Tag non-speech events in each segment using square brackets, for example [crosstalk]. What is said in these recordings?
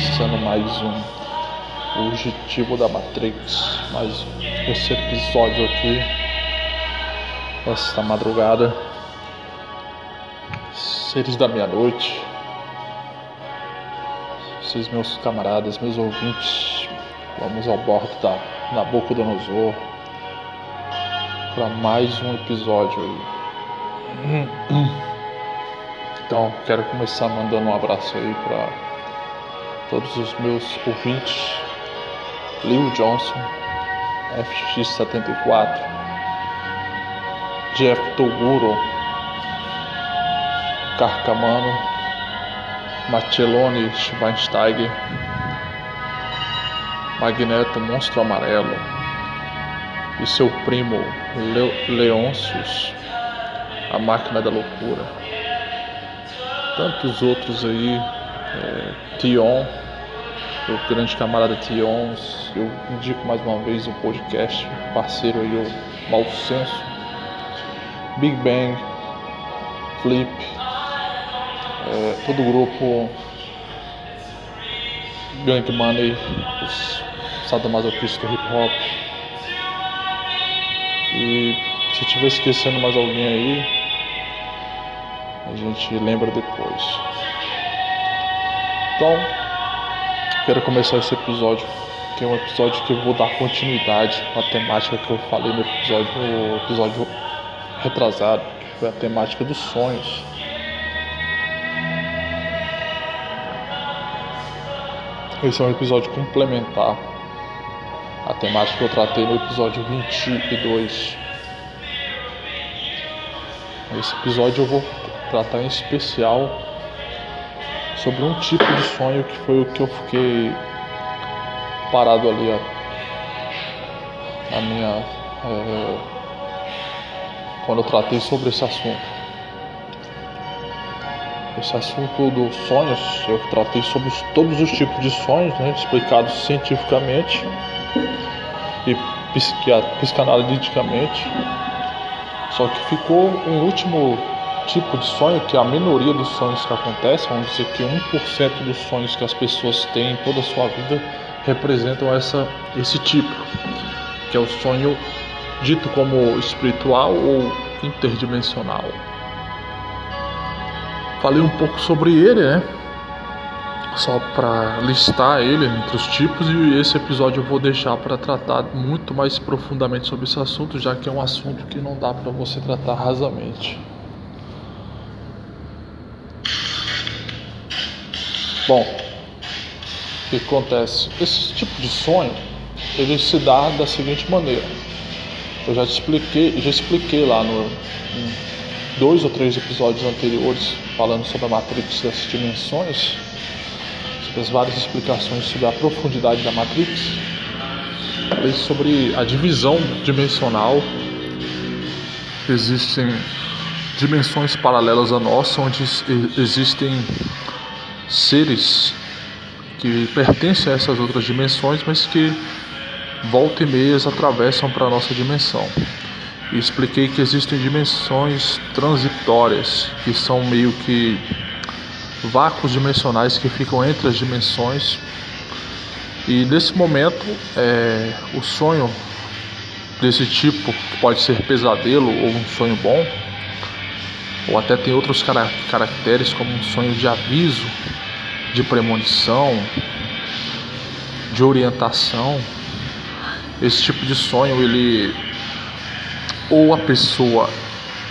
começando mais um. Fugitivo da Matrix, mais esse episódio aqui, esta madrugada, seres da meia-noite, vocês meus camaradas, meus ouvintes, vamos ao bordo da Nabucodonosor para mais um episódio aí. Então, quero começar mandando um abraço aí para todos os meus ouvintes. Lil Johnson, FX74, Jeff Toguro, Carcamano, Macellone Schweinsteiger, Magneto Monstro Amarelo e seu primo Le a Máquina da Loucura tantos outros aí, é, Tion, o grande camarada Tion, eu indico mais uma vez o podcast, parceiro aí, o Mau Senso, Big Bang, Flip, é, todo o grupo Gang Money, os sadomasoquistas do hip hop. E se estiver esquecendo mais alguém aí, a gente lembra depois. Então, quero começar esse episódio, que é um episódio que eu vou dar continuidade à temática que eu falei no episódio, no episódio retrasado, que foi a temática dos sonhos. Esse é um episódio complementar à temática que eu tratei no episódio 22. Nesse episódio eu vou tratar em especial sobre um tipo de sonho que foi o que eu fiquei parado ali na minha é, quando eu tratei sobre esse assunto. Esse assunto dos sonhos, eu tratei sobre todos os tipos de sonhos, né, explicados cientificamente e psicanaliticamente. Só que ficou um último tipo de sonho, que a minoria dos sonhos que acontecem, vamos dizer que 1% dos sonhos que as pessoas têm em toda a sua vida representam essa, esse tipo, que é o sonho dito como espiritual ou interdimensional. Falei um pouco sobre ele, né? Só para listar ele entre os tipos, e esse episódio eu vou deixar para tratar muito mais profundamente sobre esse assunto, já que é um assunto que não dá para você tratar rasamente. Bom, o que acontece? Esse tipo de sonho ele se dá da seguinte maneira. Eu já expliquei, já expliquei lá no dois ou três episódios anteriores falando sobre a matrix das dimensões, sobre as várias explicações sobre a profundidade da matrix. Sobre a divisão dimensional. Existem dimensões paralelas à nossa, onde existem seres que pertencem a essas outras dimensões, mas que volta e meias atravessam para a nossa dimensão. E expliquei que existem dimensões transitórias, que são meio que vácuos dimensionais que ficam entre as dimensões. E nesse momento, é, o sonho desse tipo, que pode ser pesadelo ou um sonho bom, ou até tem outros caracteres como um sonho de aviso, de premonição, de orientação. Esse tipo de sonho, ele ou a pessoa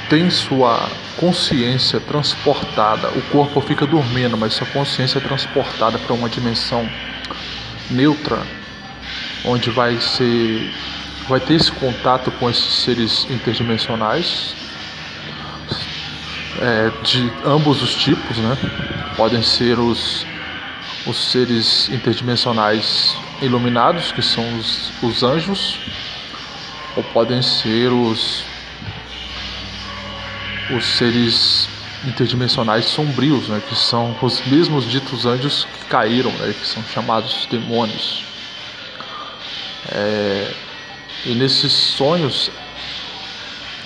tem sua consciência transportada, o corpo fica dormindo, mas sua consciência é transportada para uma dimensão neutra, onde vai ser vai ter esse contato com esses seres interdimensionais é, de ambos os tipos, né? Podem ser os, os seres interdimensionais iluminados, que são os, os anjos, ou podem ser os, os seres interdimensionais sombrios, né? Que são os mesmos ditos anjos que caíram, né? Que são chamados demônios. É, e nesses sonhos,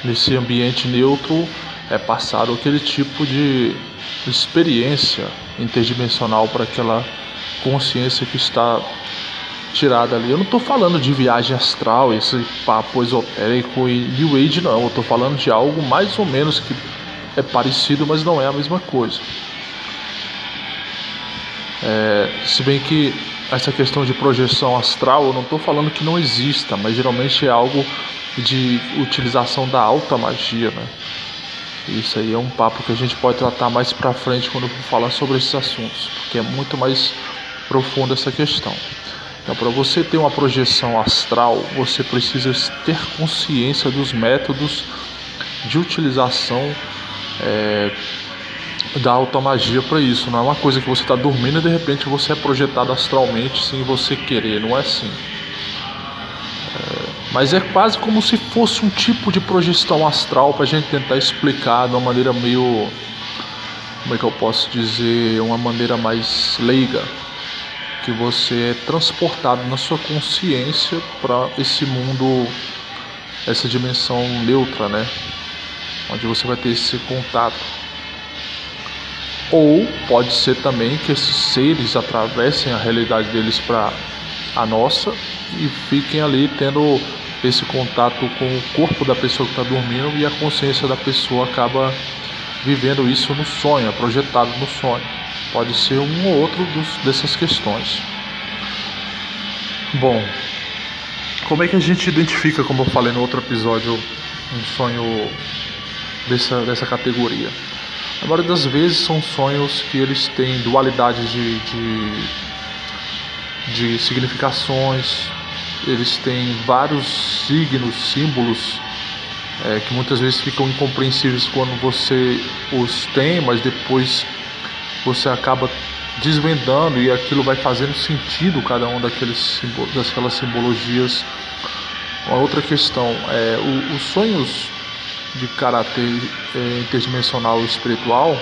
nesse ambiente neutro, é passado aquele tipo de experiência interdimensional para aquela consciência que está tirada ali. Eu não estou falando de viagem astral, esse papo esotérico e New Age, não. Eu estou falando de algo mais ou menos que é parecido, mas não é a mesma coisa. É, se bem que essa questão de projeção astral, eu não estou falando que não exista, mas geralmente é algo de utilização da alta magia, né? Isso aí é um papo que a gente pode tratar mais para frente quando for falar sobre esses assuntos, porque é muito mais profunda essa questão. Então, para você ter uma projeção astral, você precisa ter consciência dos métodos de utilização é, da automagia para isso. Não é uma coisa que você está dormindo e de repente você é projetado astralmente sem você querer. Não é assim. Mas é quase como se fosse um tipo de projeção astral para a gente tentar explicar de uma maneira meio. Como é que eu posso dizer? Uma maneira mais leiga que você é transportado na sua consciência para esse mundo, essa dimensão neutra, né? Onde você vai ter esse contato. Ou pode ser também que esses seres atravessem a realidade deles para a nossa e fiquem ali tendo esse contato com o corpo da pessoa que está dormindo e a consciência da pessoa acaba vivendo isso no sonho, é projetado no sonho. Pode ser um ou outro dos, dessas questões. Bom, como é que a gente identifica, como eu falei no outro episódio, um sonho dessa, dessa categoria? A maioria das vezes são sonhos que eles têm dualidade de, de, de significações, eles têm vários signos, símbolos é, que muitas vezes ficam incompreensíveis quando você os tem, mas depois você acaba desvendando e aquilo vai fazendo sentido cada um daqueles daquelas simbologias. Uma outra questão é o, os sonhos de caráter é, interdimensional espiritual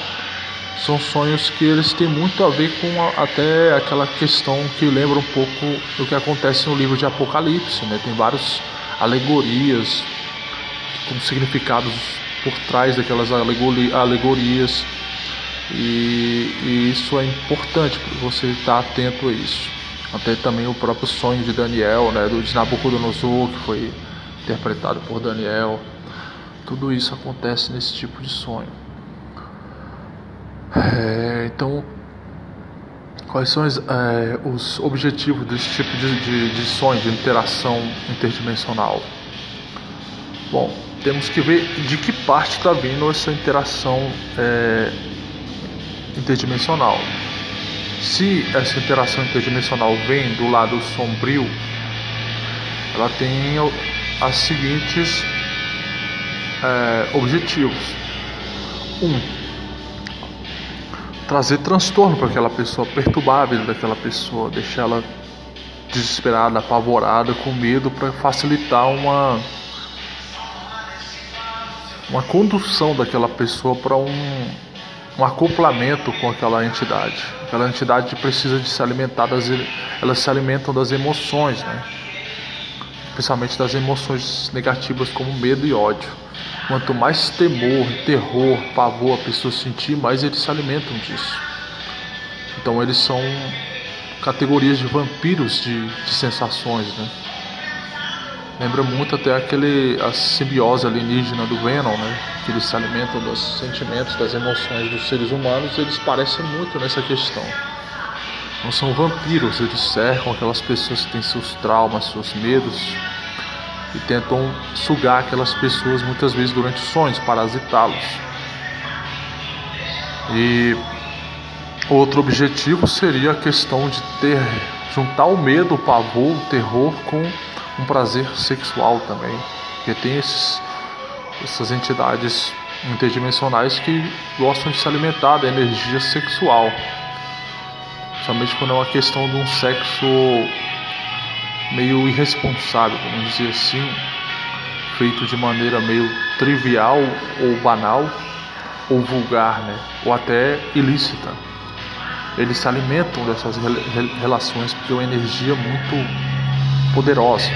são sonhos que eles têm muito a ver com a, até aquela questão que lembra um pouco do que acontece no livro de Apocalipse, né? Tem várias alegorias com significados por trás daquelas alegorias e, e isso é importante você estar atento a isso. Até também o próprio sonho de Daniel, né, do de Nabucodonosor, que foi interpretado por Daniel. Tudo isso acontece nesse tipo de sonho. É, então, quais são é, os objetivos desse tipo de, de, de sonho, de interação interdimensional? Bom, temos que ver de que parte está vindo essa interação é, interdimensional. Se essa interação interdimensional vem do lado sombrio, ela tem as seguintes é, objetivos. Um, trazer transtorno para aquela pessoa, perturbar a vida daquela pessoa, deixar ela desesperada, apavorada, com medo, para facilitar uma uma condução daquela pessoa para um um acoplamento com aquela entidade. Aquela entidade precisa de se alimentar das elas se alimentam das emoções, né? Principalmente das emoções negativas como medo e ódio. Quanto mais temor, terror, pavor a pessoa sentir, mais eles se alimentam disso. Então eles são categorias de vampiros de, de sensações, né? Lembra muito até aquele a simbiose alienígena do Venom, né? Que eles se alimentam dos sentimentos, das emoções dos seres humanos, eles parecem muito nessa questão. Não são vampiros, eles cercam aquelas pessoas que têm seus traumas, seus medos e tentam sugar aquelas pessoas muitas vezes durante sonhos, parasitá-los. E outro objetivo seria a questão de ter juntar o medo, o pavor, o terror com um prazer sexual também, porque tem esses, essas entidades interdimensionais que gostam de se alimentar da energia sexual, somente quando é uma questão de um sexo meio irresponsável, vamos dizer assim, feito de maneira meio trivial ou banal ou vulgar, né? ou até ilícita. Eles se alimentam dessas relações porque é uma energia muito poderosa.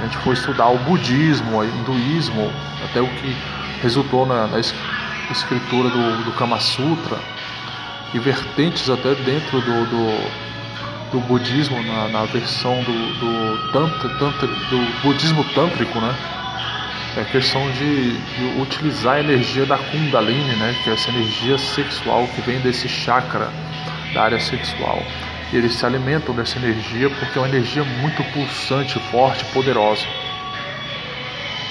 A gente foi estudar o budismo, o hinduísmo, até o que resultou na, na escritura do, do Kama Sutra, e vertentes até dentro do, do, do budismo, na, na, versão do, do, tantra, tantra, do budismo tântrico, né? É questão de, de, utilizar a energia da Kundalini, né? Que é essa energia sexual que vem desse chakra da área sexual. E eles se alimentam dessa energia porque é uma energia muito pulsante, forte, poderosa.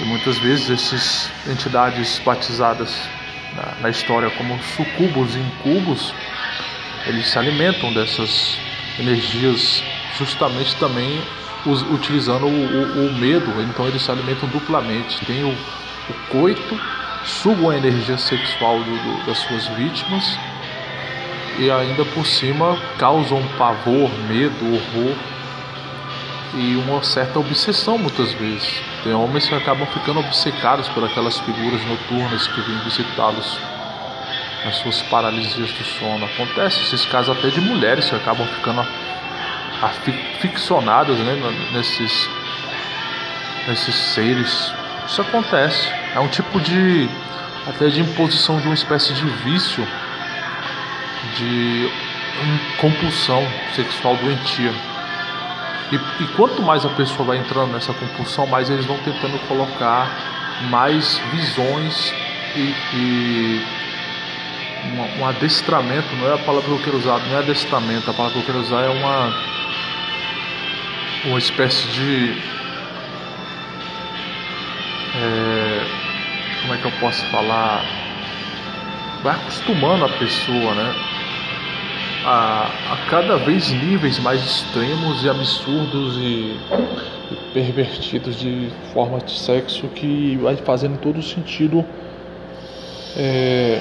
E muitas vezes essas entidades batizadas na, na história como sucubos e incubos, eles se alimentam dessas energias justamente também us, utilizando o, o, o, medo, então eles se alimentam duplamente. Tem o, o coito, sugam a energia sexual do, do, das suas vítimas e ainda por cima causam pavor, medo, horror e uma certa obsessão muitas vezes. Tem homens que acabam ficando obcecados por aquelas figuras noturnas que vêm visitá-los nas suas paralisias do sono. Acontece esses casos até de mulheres que acabam ficando aficionadas né, nesses, nesses seres. Isso acontece. É um tipo de até de imposição de uma espécie de vício, de compulsão sexual doentia. E, e quanto mais a pessoa vai entrando nessa compulsão, mais eles vão tentando colocar mais visões e, e um, um adestramento, não é a palavra que eu quero usar, não é adestramento, a palavra que eu quero usar é uma, uma espécie de. É, como é que eu posso falar? Vai acostumando a pessoa, né? A, a cada vez níveis mais extremos e absurdos e, e pervertidos de forma de sexo que vai fazendo todo sentido é,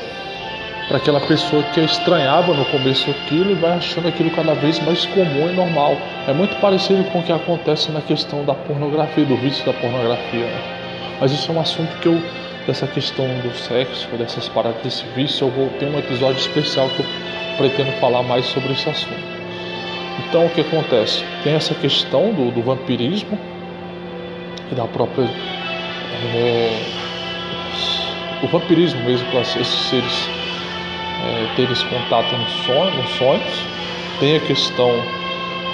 para aquela pessoa que estranhava no começo aquilo e vai achando aquilo cada vez mais comum e normal. É muito parecido com o que acontece na questão da pornografia, do vício da pornografia. Né? Mas isso é um assunto que eu, dessa questão do sexo, dessas paradas desse vício, eu vou ter um episódio especial que eu pretendo falar mais sobre esse assunto. Então, o que acontece? Tem essa questão do, do vampirismo e da própria. É, o vampirismo mesmo, para esses seres é, terem esse contato no sonho, nos sonhos. Tem a questão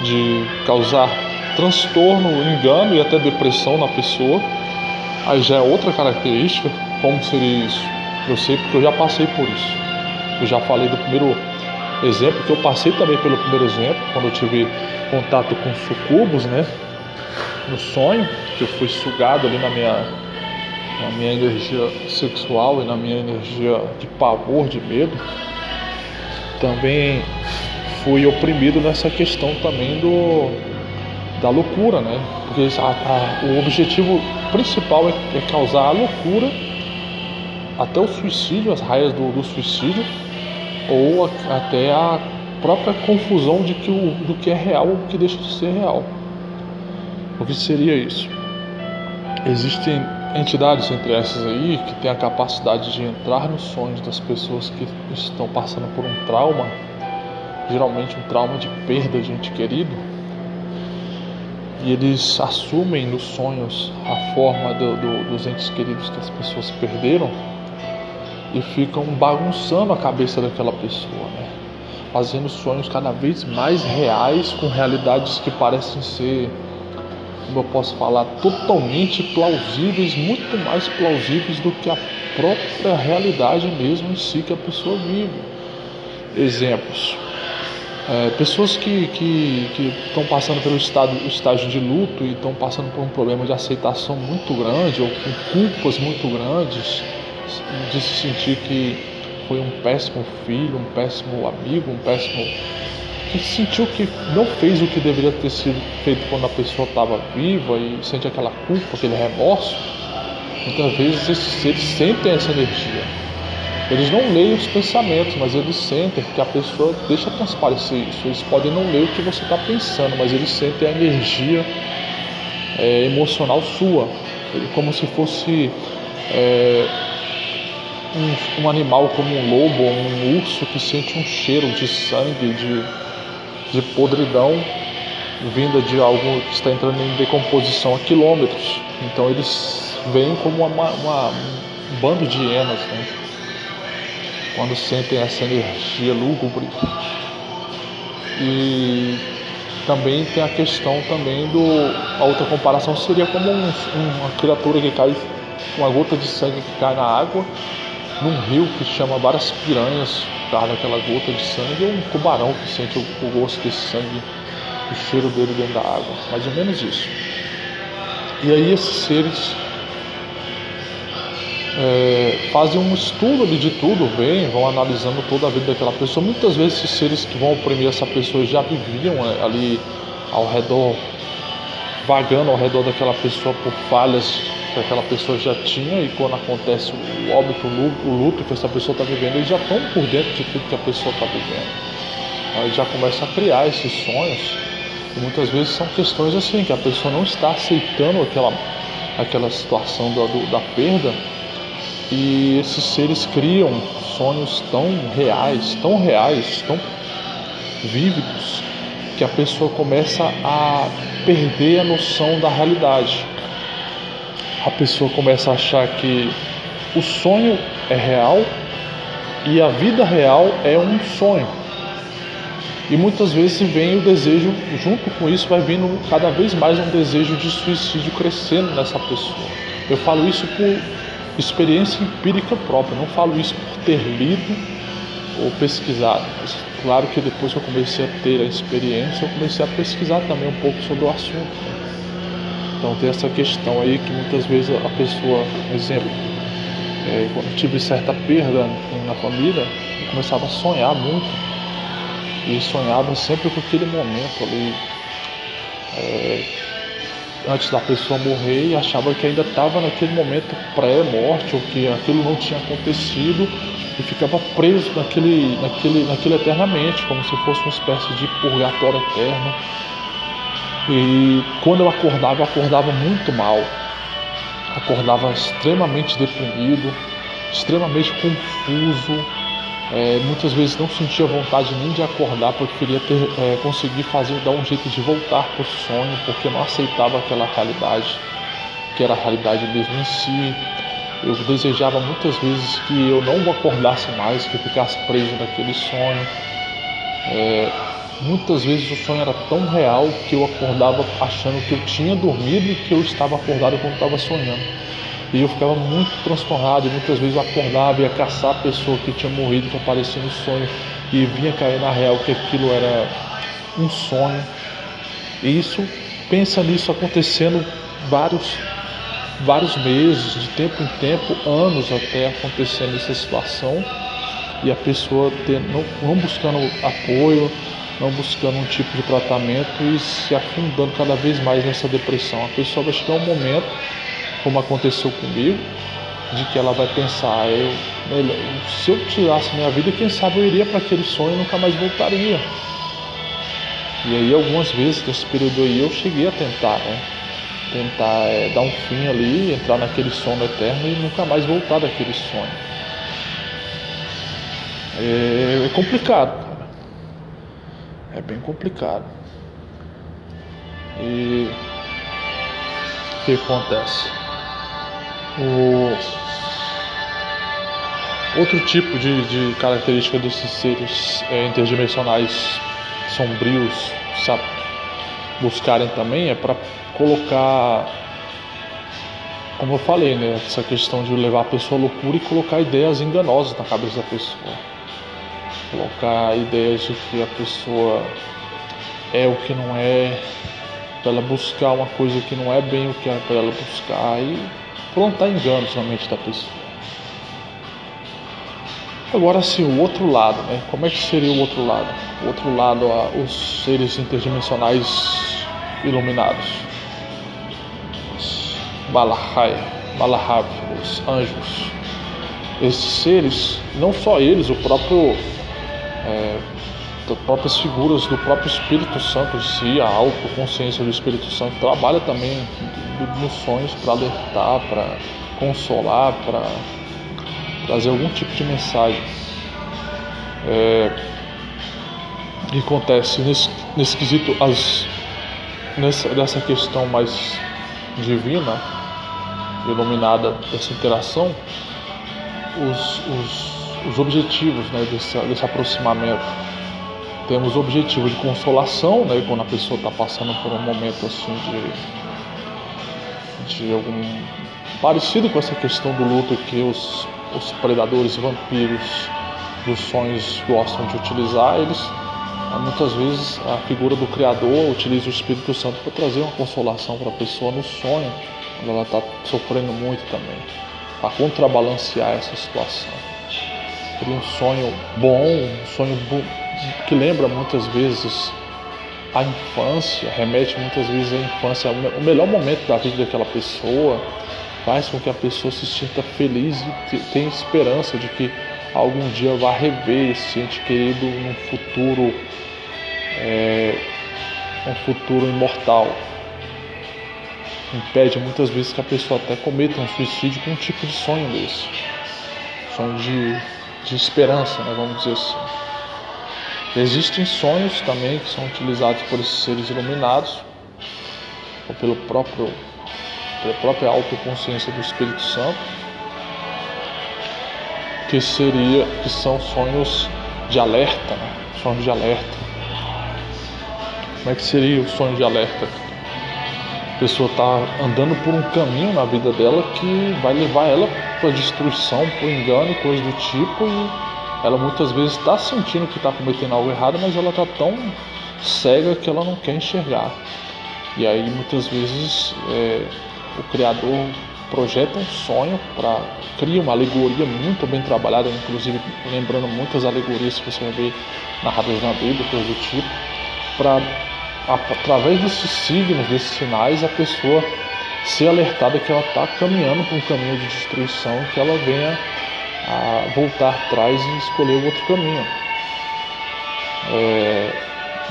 de causar transtorno, engano e até depressão na pessoa. Aí já é outra característica. Como seria isso? Eu sei porque eu já passei por isso. Eu já falei do primeiro exemplo, que eu passei também pelo primeiro exemplo, quando eu tive contato com sucubos, né? No sonho, que eu fui sugado ali na minha, na minha energia sexual e na minha energia de pavor, de medo. Também fui oprimido nessa questão também do da loucura, né? Porque a, a, o objetivo principal é, é, causar a loucura até o suicídio, as raias do, do suicídio ou até a própria confusão de que o, do que é real o que deixa de ser real. O que seria isso? Existem entidades entre essas aí que têm a capacidade de entrar nos sonhos das pessoas que estão passando por um trauma, geralmente um trauma de perda de ente querido, e eles assumem nos sonhos a forma do, do, dos entes queridos que as pessoas perderam e ficam bagunçando a cabeça daquela pessoa, né? fazendo sonhos cada vez mais reais com realidades que parecem ser, como eu posso falar, totalmente plausíveis, muito mais plausíveis do que a própria realidade mesmo em si que a pessoa vive. Exemplos. É, pessoas que, estão passando pelo estado, estágio de luto e estão passando por um problema de aceitação muito grande ou com culpas muito grandes, de se sentir que foi um péssimo filho, um péssimo amigo, um péssimo. que sentiu que não fez o que deveria ter sido feito quando a pessoa estava viva e sente aquela culpa, aquele remorso. Muitas vezes esses seres sentem essa energia. Eles não leem os pensamentos, mas eles sentem que a pessoa deixa transparecer isso. Eles podem não ler o que você está pensando, mas eles sentem a energia é, emocional sua, como se fosse é, um, um, animal como um lobo ou um urso que sente um cheiro de sangue, de, de podridão vinda de algo que está entrando em decomposição a quilômetros. Então eles veem como uma, uma, um bando de hienas. Né? quando sentem essa energia lúgubre. E também tem a questão também do. A outra comparação seria como um, uma criatura que cai, uma gota de sangue que cai na água, num rio que chama várias piranhas por causa daquela gota de sangue, ou um tubarão que sente o, gosto desse sangue, o cheiro dele dentro da água. Mais ou menos isso. E aí esses seres é, fazem um estudo ali de tudo, vêm, vão analisando toda a vida daquela pessoa. Muitas vezes esses seres que vão oprimir essa pessoa já viviam é, ali ao redor, vagando ao redor daquela pessoa por falhas que aquela pessoa já tinha e quando acontece o óbito, o luto que essa pessoa está vivendo, eles já estão por dentro de tudo que a pessoa está vivendo. Aí já começa a criar esses sonhos e muitas vezes são questões assim que a pessoa não está aceitando aquela, aquela situação da, do, da perda e esses seres criam sonhos tão reais, tão reais, tão vívidos, que a pessoa começa a perder a noção da realidade. A pessoa começa a achar que o sonho é real e a vida real é um sonho. E muitas vezes vem o desejo, junto com isso vai vindo cada vez mais um desejo de suicídio crescendo nessa pessoa. Eu falo isso por experiência empírica própria, não falo isso por ter lido ou pesquisado. Mas, claro que depois que eu comecei a ter a experiência, eu comecei a pesquisar também um pouco sobre o assunto. Então tem essa questão aí que muitas vezes a pessoa, exemplo, é, quando tive certa perda na família, eu começava a sonhar muito. E sonhava sempre com aquele momento ali. É, antes da pessoa morrer e achava que ainda estava naquele momento pré-morte ou que aquilo não tinha acontecido e ficava preso naquele, naquele, naquele eternamente, como se fosse uma espécie de purgatório eterno. E quando eu acordava, eu acordava muito mal, acordava extremamente deprimido, extremamente confuso, é, muitas vezes não sentia vontade nem de acordar, porque queria ter, é, conseguir fazer, dar um jeito de voltar para o sonho, porque não aceitava aquela realidade, que era a realidade mesmo em si. Eu desejava muitas vezes que eu não acordasse mais, que eu ficasse preso naquele sonho. É, muitas vezes o sonho era tão real que eu acordava achando que eu tinha dormido e que eu estava acordado quando estava sonhando. E eu ficava muito transtornado, e muitas vezes eu acordava e ia caçar a pessoa que tinha morrido, que aparecia no sonho, e vinha cair na real que aquilo era um sonho. E isso, pensa nisso acontecendo vários, vários meses, de tempo em tempo, anos até acontecendo essa situação, e a pessoa ter, não, não buscando apoio, não buscando um tipo de tratamento e se afundando cada vez mais nessa depressão. A pessoa vai chegar um momento como aconteceu comigo, de que ela vai pensar, ah, eu, se eu tirasse minha vida, quem sabe eu iria para aquele sonho e nunca mais voltaria. E aí algumas vezes nesse período aí eu cheguei a tentar, né? Tentar é, dar um fim ali, entrar naquele sono eterno e nunca mais voltar daquele sonho. É, é complicado. É bem complicado. E o que acontece? O outro tipo de, de característica desses seres é, interdimensionais sombrios sabe, buscarem também é para colocar, como eu falei, né, essa questão de levar a pessoa à loucura e colocar ideias enganosas na cabeça da pessoa. Colocar ideias de que a pessoa é o que não é, para ela buscar uma coisa que não é bem o que é para ela buscar e plantar enganos na mente da pessoa. Agora sim, o outro lado, né? Como é que seria o outro lado? O outro lado, os seres interdimensionais iluminados. Os Malahav, os anjos. Esses seres, não só eles, o próprio é, das próprias figuras do próprio Espírito Santo em si, a autoconsciência do Espírito Santo trabalha também nos sonhos para alertar, para consolar, para trazer algum tipo de mensagem. É, que acontece nesse, nesse quesito, as, nessa, nessa questão mais divina, iluminada dessa interação, os, os os objetivos né, desse, desse aproximamento. Temos objetivo de consolação, né, quando a pessoa está passando por um momento assim de, de algum parecido com essa questão do luto que os, os predadores vampiros dos sonhos gostam de utilizar, eles muitas vezes a figura do Criador utiliza o Espírito Santo para trazer uma consolação para a pessoa no sonho, quando ela está sofrendo muito também, para contrabalancear essa situação. Seria um sonho bom, um sonho que lembra muitas vezes a infância, remete muitas vezes à infância, o melhor momento da vida daquela pessoa, faz com que a pessoa se sinta feliz e tenha esperança de que algum dia vai rever esse ente querido num futuro é, um futuro imortal. Impede muitas vezes que a pessoa até cometa um suicídio com um tipo de sonho desse. Sonho de, de esperança né, vamos dizer assim existem sonhos também que são utilizados por esses seres iluminados ou pelo próprio pela própria autoconsciência do Espírito Santo que seria que são sonhos de alerta, né? sonhos de alerta. Como é que seria o sonho de alerta? A pessoa está andando por um caminho na vida dela que vai levar ela para destruição, para engano coisa do tipo e ela muitas vezes está sentindo que está cometendo algo errado, mas ela está tão cega que ela não quer enxergar. E aí muitas vezes é, o Criador projeta um sonho para cria uma alegoria muito bem trabalhada, inclusive lembrando muitas alegorias que você vai ver narradas na Bíblia, coisas do tipo, para através desses signos, desses sinais, a pessoa ser alertada que ela está caminhando para um caminho de destruição, que ela venha a voltar atrás e escolher o outro caminho. É,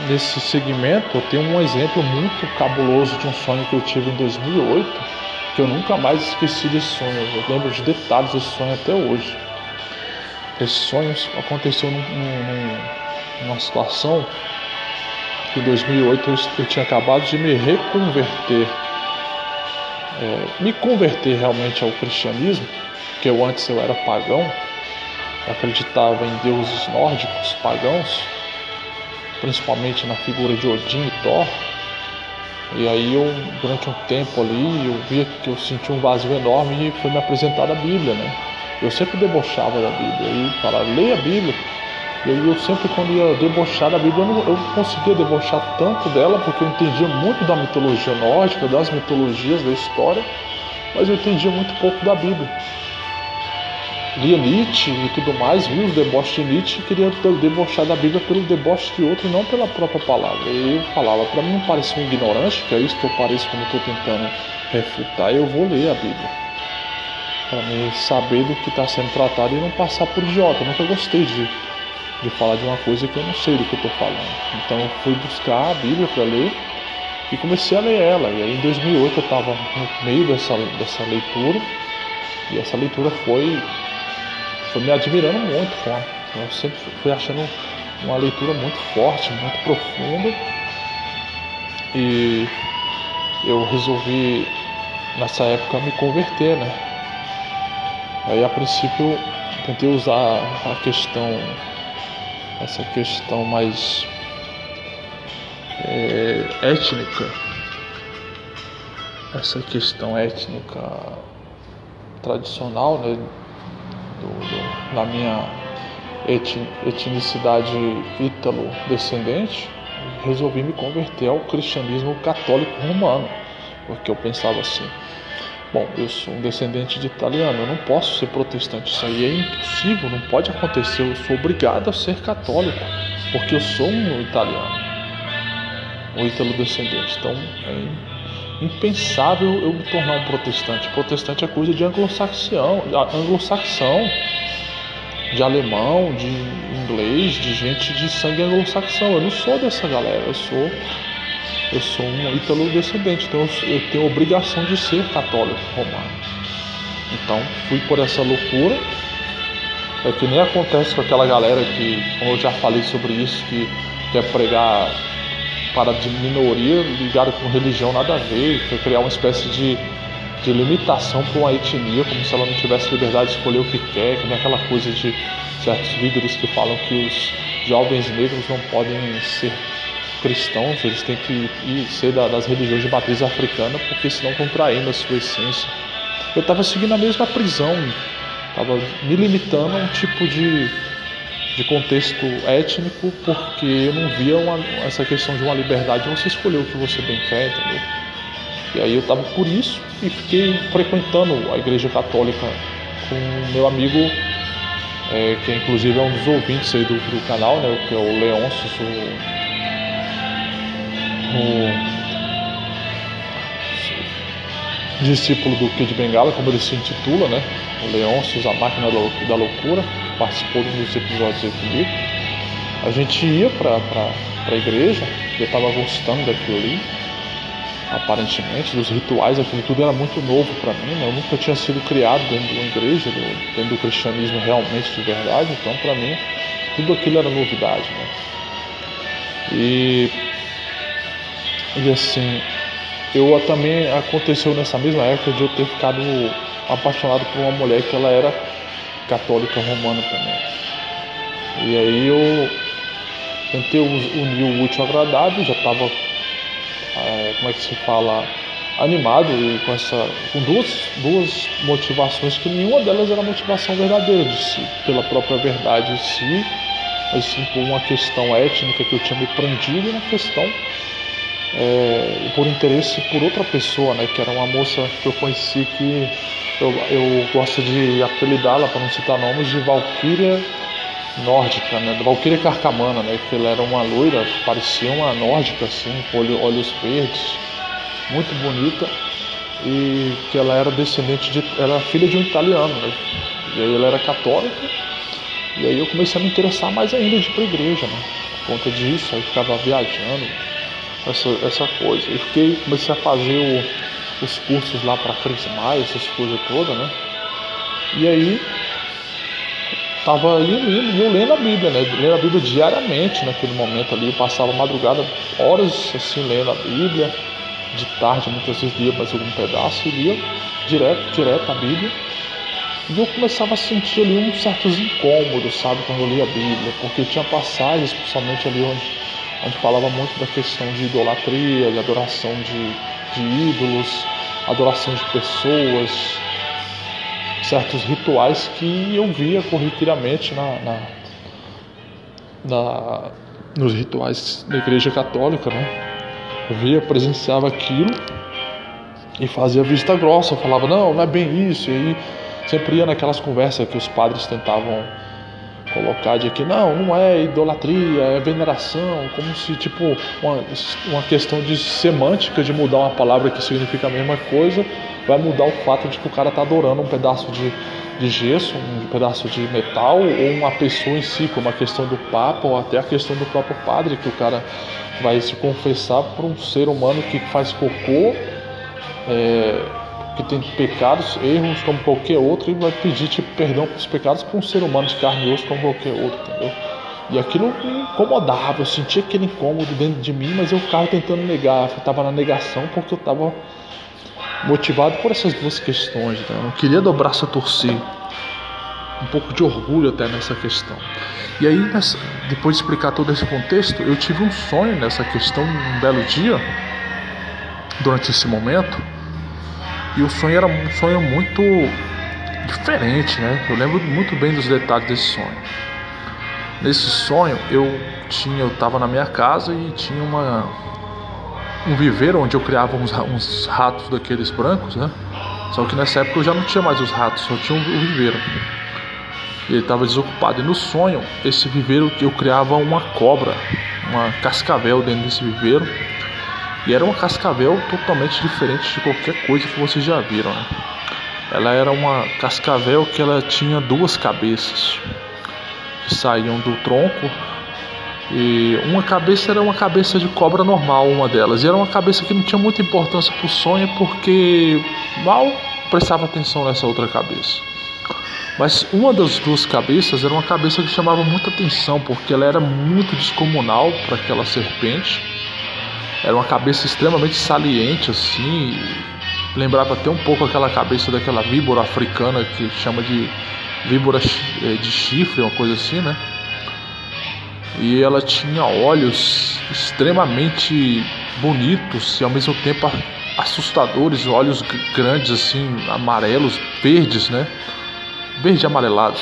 nesse segmento, eu tenho um exemplo muito cabuloso de um sonho que eu tive em 2008 que eu nunca mais esqueci desse sonho. Eu lembro de detalhes desse sonho até hoje. Esse sonho aconteceu num, num, numa situação que em 2008 eu, eu tinha acabado de me reconverter, é, me converter realmente ao cristianismo, porque eu antes eu era pagão, acreditava em deuses nórdicos pagãos, principalmente na figura de Odin e Thor. E aí eu, durante um tempo ali, eu via que eu senti um vazio enorme e foi me apresentada a Bíblia, né? Eu sempre debochava da Bíblia e falava, leia a Bíblia. E aí eu sempre quando ia debochar da Bíblia, eu não eu conseguia debochar tanto dela, porque eu entendia muito da mitologia nórdica, das mitologias, da história, mas eu entendia muito pouco da Bíblia lia Nietzsche e tudo mais, viu os deboches de Nietzsche e queria debochar da Bíblia pelo deboche de outro, não pela própria palavra. E eu falava, para mim não parecer um ignorante, que é isso que eu pareço quando estou tentando refutar, eu vou ler a Bíblia. Para mim saber do que está sendo tratado e não passar por idiota. Eu nunca gostei de, de falar de uma coisa que eu não sei do que eu estou falando. Então eu fui buscar a Bíblia para ler e comecei a ler ela. E aí em 2008 eu estava no meio dessa, dessa leitura e essa leitura foi foi me admirando muito. Foi eu sempre fui achando uma leitura muito forte, muito profunda. E eu resolvi nessa época me converter, né? Aí a princípio tentei usar a questão, essa questão mais é, étnica, essa questão étnica tradicional, né? do, do, da minha etnicidade ítalo-descendente, resolvi me converter ao cristianismo católico romano, porque eu pensava assim: bom, eu sou um descendente de italiano, eu não posso ser protestante, isso aí é impossível, não pode acontecer, eu sou obrigado a ser católico, porque eu sou um italiano, um ítalo-descendente. Então, é impensável eu me tornar um protestante. Protestante é coisa de anglo-saxão, anglo-saxão, de alemão, de inglês, de gente de sangue anglo-saxão. Eu não sou dessa galera, eu sou eu sou um ítalo descendente, então eu, tenho obrigação de ser católico romano. Então fui por essa loucura. É que nem acontece com aquela galera que, como eu já falei sobre isso, que quer pregar para de minoria ligada com religião nada a ver, quer criar uma espécie de, de limitação para uma etnia, como se ela não tivesse liberdade de escolher o que quer, que nem aquela coisa de certos líderes que falam que os jovens negros não podem ser cristãos, eles têm que ir, ser da, das religiões de matriz africana, porque senão estão traindo a sua essência. Eu estava seguindo a mesma prisão, estava me limitando a um tipo de, de contexto étnico, porque eu não via uma, essa questão de uma liberdade, você escolher o que você bem quer, entendeu? E aí eu estava por isso e fiquei frequentando a igreja católica com meu amigo, é, que inclusive é um dos ouvintes aí do, do canal, né, que é o Leôncio, discípulo do Kid Bengala, como ele se intitula, né, o Leôncio, a máquina da loucura, participou de um dos episódios comigo. A gente ia para a igreja, eu estava gostando daquilo ali aparentemente, dos rituais, aquilo tudo era muito novo para mim. Né? Eu nunca tinha sido criado dentro de uma igreja, dentro do cristianismo realmente de verdade, então para mim tudo aquilo era novidade. Né? E, e assim, eu também aconteceu nessa mesma época de eu ter ficado apaixonado por uma mulher que ela era católica romana também. E aí eu tentei unir o útil ao agradável, já estava é, como é que se fala, animado e com essa com duas, duas motivações que nenhuma delas era motivação verdadeira de si, pela própria verdade em si, mas sim por uma questão étnica que eu tinha me prendido uma questão é, por interesse por outra pessoa, né, que era uma moça que eu conheci que eu, eu gosto de apelidá-la, para não citar nomes, de Valkyria nórdica, né? Valkyria Carcamana, né? Que ela era uma loira, parecia uma nórdica, assim, com olhos verdes, muito bonita. E que ela era descendente de. Era filha de um italiano, né? E aí ela era católica. E aí eu comecei a me interessar mais ainda de ir pra igreja, né? Por conta disso, aí ficava viajando, essa, essa coisa. E fiquei, comecei a fazer o, os cursos lá para crismar, essas coisas todas, né? E aí Tava indo, e eu lendo a Bíblia, né? Lendo a Bíblia diariamente naquele momento ali. Eu passava madrugada, horas assim, lendo a Bíblia. De tarde, muitas vezes lia mais algum pedaço e lia direto, direto a Bíblia. E eu começava a sentir ali uns certos incômodos, sabe, quando eu lia a Bíblia, porque tinha passagens, principalmente ali onde, onde falava muito da questão de idolatria, de adoração de, de ídolos, adoração de pessoas, certos rituais que eu via corriqueiramente na, na, na, nos rituais da igreja católica, né? Eu via, presenciava aquilo e fazia vista grossa, falava, não, não é bem isso, e aí sempre ia naquelas conversas que os padres tentavam colocar de que não, não é idolatria, é veneração, como se tipo uma, uma questão de semântica de mudar uma palavra que significa a mesma coisa vai mudar o fato de que o cara está adorando um pedaço de, de gesso, um pedaço de metal ou uma pessoa em si, como a questão do Papa ou até a questão do próprio padre, que o cara vai se confessar para um ser humano que faz cocô, é, que tem pecados, erros como qualquer outro, e vai pedir tipo, perdão pelos pecados para um ser humano de carne e osso como qualquer outro, entendeu? E aquilo me incomodava, eu sentia aquele incômodo dentro de mim, mas eu ficava tentando negar, eu estava na negação porque eu estava motivado por essas duas questões. Né? Eu não queria dobrar braço a torcer. Um pouco de orgulho até nessa questão. E aí, nessa, depois de explicar todo esse contexto, eu tive um sonho nessa questão um belo dia, durante esse momento. E o sonho era um sonho muito diferente, né? Eu lembro muito bem dos detalhes desse sonho. Nesse sonho, eu tinha, eu estava na minha casa e tinha uma um viveiro onde eu criava uns, uns ratos daqueles brancos, né? Só que nessa época eu já não tinha mais os ratos, só tinha o um viveiro. E ele estava desocupado. E no sonho, esse viveiro eu criava uma cobra, uma cascavel dentro desse viveiro. E era uma cascavel totalmente diferente de qualquer coisa que vocês já viram. Né? Ela era uma cascavel que ela tinha duas cabeças que saíam do tronco e uma cabeça era uma cabeça de cobra normal, uma delas. E era uma cabeça que não tinha muita importância para o sonho, porque mal prestava atenção nessa outra cabeça. Mas uma das duas cabeças era uma cabeça que chamava muita atenção, porque ela era muito descomunal para aquela serpente. Era uma cabeça extremamente saliente, assim, lembrava até um pouco aquela cabeça daquela víbora africana que chama de víbora é, de chifre, uma coisa assim, né? E ela tinha olhos extremamente bonitos e ao mesmo tempo assustadores, olhos grandes assim, amarelos, verdes, né? Verde amarelados.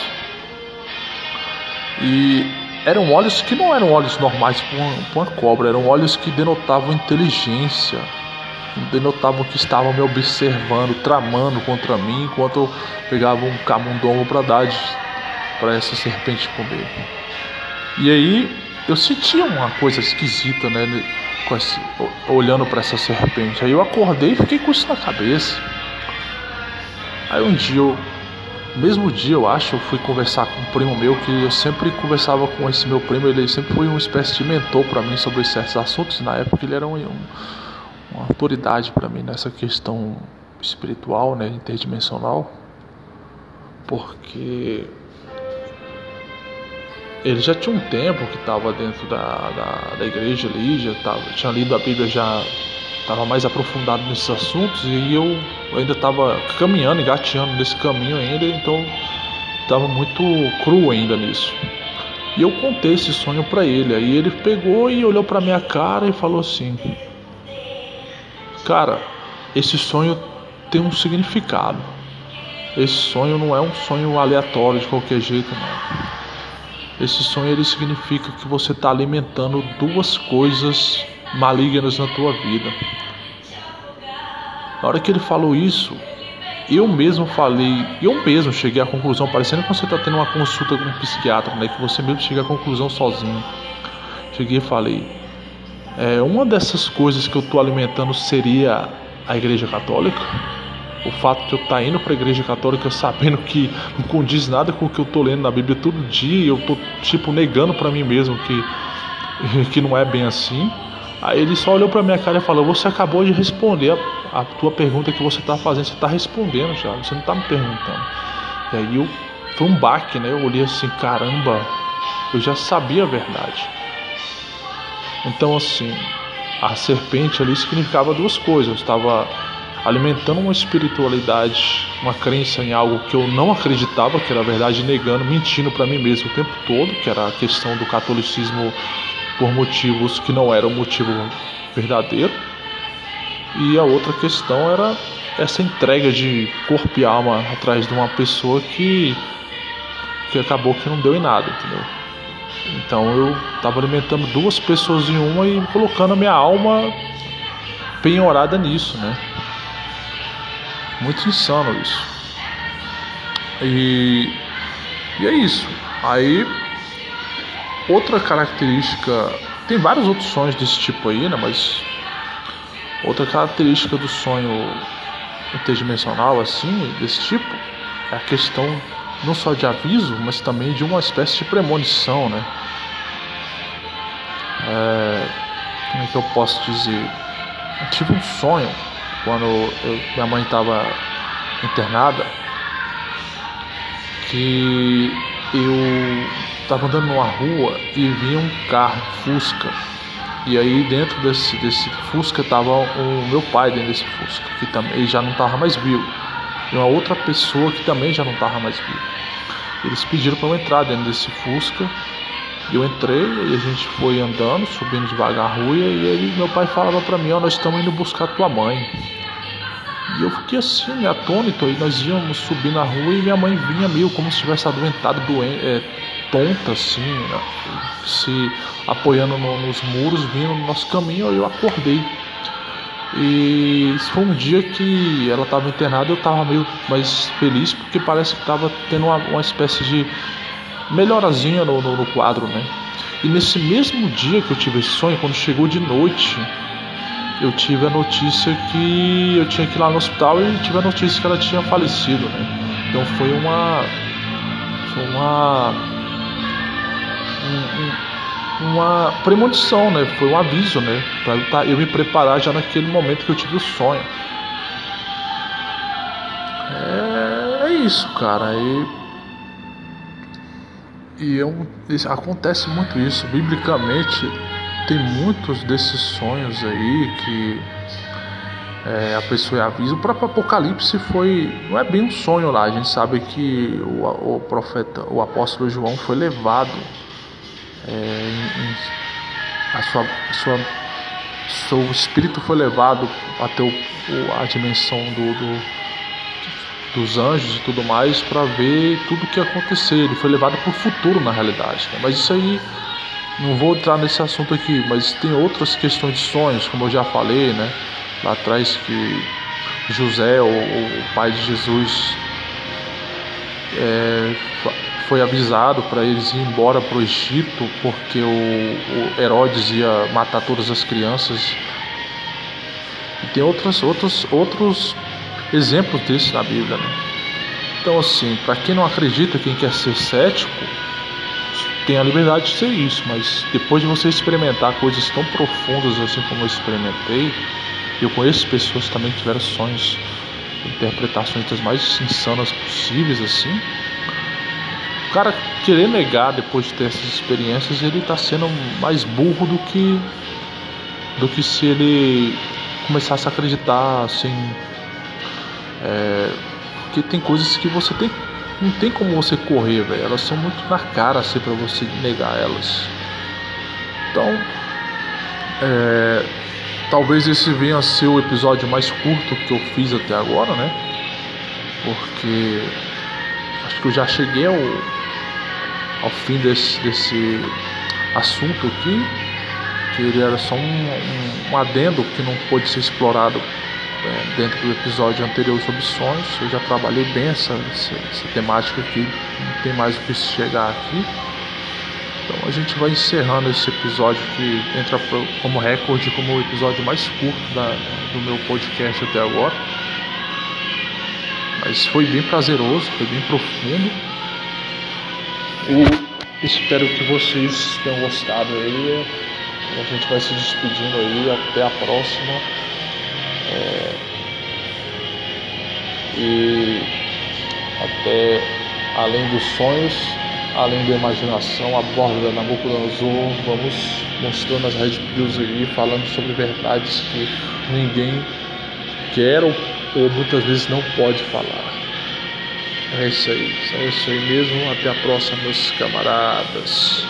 E eram olhos que não eram olhos normais para uma, uma, cobra, eram olhos que denotavam inteligência, denotavam que estavam me observando, tramando contra mim, enquanto eu pegava um camundongo para dar para essa serpente comer. E aí eu sentia uma coisa esquisita, né, esse, olhando para essa serpente. Aí eu acordei e fiquei com isso na cabeça. Aí um dia eu mesmo dia, eu acho, eu fui conversar com um primo meu que eu sempre conversava com esse meu primo. Ele sempre foi uma espécie de mentor para mim sobre certos assuntos. Na época, ele era um, um, uma autoridade para mim nessa questão espiritual, né, interdimensional, porque ele já tinha um tempo que estava dentro da, da, da, igreja ali, já tava, tinha lido a Bíblia já estava mais aprofundado nesses assuntos e eu ainda estava caminhando, engateando nesse caminho ainda, então estava muito cru ainda nisso. E eu contei esse sonho para ele, aí ele pegou e olhou para minha cara e falou assim: "Cara, esse sonho tem um significado. Esse sonho não é um sonho aleatório de qualquer jeito, não. Esse sonho ele significa que você está alimentando duas coisas malignas na tua vida. Na hora que ele falou isso, eu mesmo falei, eu mesmo cheguei à conclusão, parecendo que você está tendo uma consulta com um psiquiatra, né? Que você mesmo chega à conclusão sozinho. Cheguei e falei, é, uma dessas coisas que eu estou alimentando seria a Igreja Católica. O fato de eu estar tá indo para a Igreja Católica sabendo que não condiz nada com o que eu estou lendo na Bíblia todo dia, e eu estou tipo negando para mim mesmo que [laughs] que não é bem assim. Aí ele só olhou para minha cara e falou: Você acabou de responder a tua pergunta que você está fazendo. Você está respondendo já, você não está me perguntando. E aí eu, foi um baque, né? Eu olhei assim: Caramba, eu já sabia a verdade. Então, assim, a serpente ali significava duas coisas. Eu estava alimentando uma espiritualidade, uma crença em algo que eu não acreditava que era verdade, negando, mentindo para mim mesmo o tempo todo, que era a questão do catolicismo por motivos que não eram motivo verdadeiro. E a outra questão era essa entrega de corpo e alma atrás de uma pessoa que, que acabou que não deu em nada, entendeu? Então eu estava alimentando duas pessoas em uma e colocando a minha alma penhorada nisso, né? Muito insano isso. E, e é isso. Aí Outra característica, tem vários outros sonhos desse tipo aí, né? Mas outra característica do sonho interdimensional, assim, desse tipo, é a questão não só de aviso, mas também de uma espécie de premonição, né? É, como é que eu posso dizer? Eu tive um sonho quando eu, minha mãe estava internada que eu estava andando numa rua e vi um carro Fusca. E aí dentro desse, desse Fusca estava o meu pai dentro desse Fusca, que também já não estava mais vivo. E uma outra pessoa que também já não estava mais viva. Eles pediram para eu entrar dentro desse Fusca. Eu entrei e a gente foi andando, subindo devagar a rua e aí meu pai falava para mim, ó, oh, nós estamos indo buscar tua mãe. E eu fiquei assim, atônito, e nós íamos subir na rua e minha mãe vinha meio como se estivesse adoentada, doente, é, tonta assim, se apoiando no, nos muros, vindo no nosso caminho, eu acordei. E foi um dia que ela estava internada, eu estava meio mais feliz porque parece que estava tendo uma, uma, espécie de melhorazinha no, no, no, quadro, né? E nesse mesmo dia que eu tive esse sonho, quando chegou de noite, eu tive a notícia que eu tinha que ir lá no hospital e tive a notícia que ela tinha falecido, né? Então foi uma foi uma um, um, uma premonição, né? Foi um aviso, né? Para eu, tá, eu me preparar já naquele momento que eu tive o sonho. É, é isso, cara. E, e eu, acontece muito isso. Biblicamente, tem muitos desses sonhos aí que é, a pessoa avisa. O próprio Apocalipse foi. Não é bem um sonho lá. A gente sabe que o, o profeta, o apóstolo João foi levado. É, a sua, sua, seu espírito foi levado até o, a dimensão do, do, dos anjos e tudo mais para ver tudo o que ia acontecer. Ele foi levado para o futuro na realidade. Né? Mas isso aí. Não vou entrar nesse assunto aqui, mas tem outras questões de sonhos, como eu já falei, né? lá atrás que José, o, o pai de Jesus, é, foi avisado para eles ir embora para o Egito porque o, o, Herodes ia matar todas as crianças. E tem outros, outros, outros exemplos desses na Bíblia. Né? Então, assim, para quem não acredita, quem quer ser cético, tem a liberdade de ser isso, mas depois de você experimentar coisas tão profundas assim como eu experimentei, eu conheço pessoas também que tiveram sonhos, interpretações das mais insanas possíveis, assim. O cara querer negar depois de ter essas experiências, ele está sendo mais burro do que do que se ele começasse a acreditar, assim. É, porque tem coisas que você tem não tem como você correr, velho. Elas são muito na cara assim para você negar elas. Então, é, Talvez esse venha a ser o episódio mais curto que eu fiz até agora, né? Porque acho que eu já cheguei ao, ao fim desse, desse assunto aqui, que ele era só um, um, um adendo que não pôde ser explorado é, dentro do episódio anterior sobre sonhos. Eu já trabalhei bem essa, essa, essa temática aqui, não tem mais o que chegar aqui. Então a gente vai encerrando esse episódio que entra como recorde, como o episódio mais curto da, do meu podcast até agora. Mas foi bem prazeroso, foi bem profundo. Eu espero que vocês tenham gostado aí. A gente vai se despedindo aí. Até a próxima. É... E até além dos sonhos além da imaginação, a borda da Nabucodonosor, vamos mostrando as Red Pills aí, falando sobre verdades que ninguém quer ou, ou muitas vezes não pode falar. É isso aí, é isso aí mesmo. Até a próxima, meus camaradas.